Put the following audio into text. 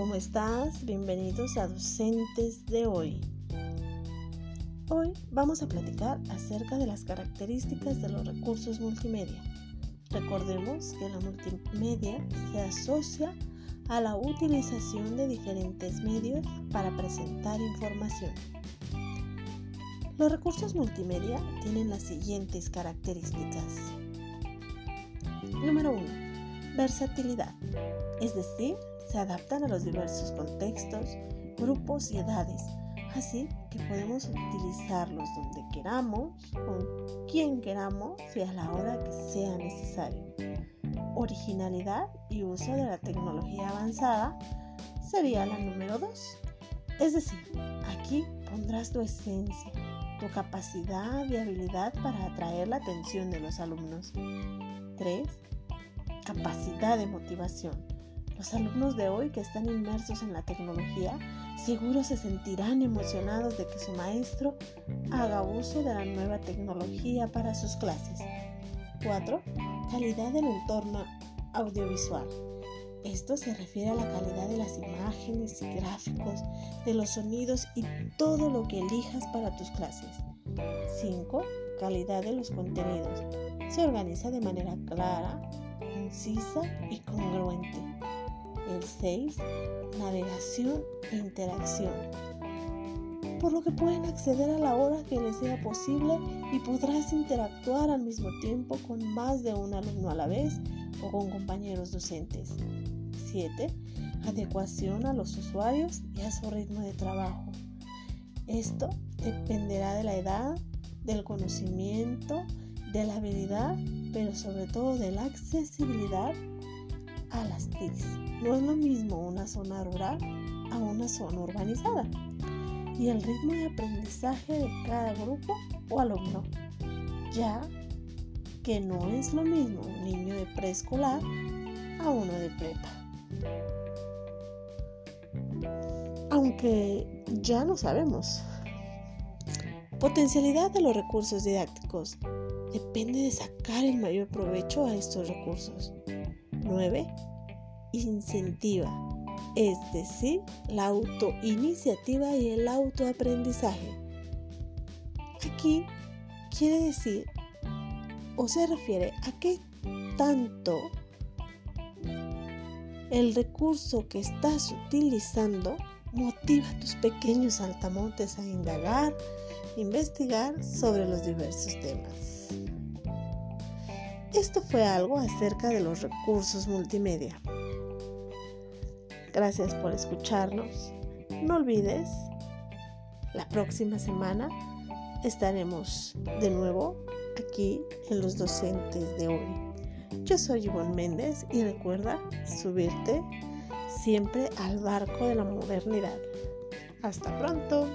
¿cómo estás? Bienvenidos a Docentes de hoy. Hoy vamos a platicar acerca de las características de los recursos multimedia. Recordemos que la multimedia se asocia a la utilización de diferentes medios para presentar información. Los recursos multimedia tienen las siguientes características. Número 1. Versatilidad, es decir, se adaptan a los diversos contextos, grupos y edades, así que podemos utilizarlos donde queramos, con quien queramos y a la hora que sea necesario. Originalidad y uso de la tecnología avanzada sería la número 2. Es decir, aquí pondrás tu esencia, tu capacidad y habilidad para atraer la atención de los alumnos. 3. Capacidad de motivación. Los alumnos de hoy que están inmersos en la tecnología seguro se sentirán emocionados de que su maestro haga uso de la nueva tecnología para sus clases. 4. Calidad del entorno audiovisual. Esto se refiere a la calidad de las imágenes y gráficos, de los sonidos y todo lo que elijas para tus clases. 5. Calidad de los contenidos. Se organiza de manera clara, concisa y congruente. El 6. Navegación e interacción. Por lo que pueden acceder a la hora que les sea posible y podrás interactuar al mismo tiempo con más de un alumno a la vez o con compañeros docentes. 7. Adecuación a los usuarios y a su ritmo de trabajo. Esto dependerá de la edad, del conocimiento, de la habilidad, pero sobre todo de la accesibilidad a las TICs. No es lo mismo una zona rural a una zona urbanizada. Y el ritmo de aprendizaje de cada grupo o alumno, ya que no es lo mismo un niño de preescolar a uno de prepa. Aunque ya lo sabemos. Potencialidad de los recursos didácticos. Depende de sacar el mayor provecho a estos recursos. 9. Incentiva, es decir, la autoiniciativa y el autoaprendizaje. Aquí quiere decir o se refiere a qué tanto el recurso que estás utilizando motiva a tus pequeños altamontes a indagar, investigar sobre los diversos temas. Esto fue algo acerca de los recursos multimedia. Gracias por escucharnos. No olvides, la próxima semana estaremos de nuevo aquí en los docentes de hoy. Yo soy Ivonne Méndez y recuerda subirte siempre al barco de la modernidad. Hasta pronto.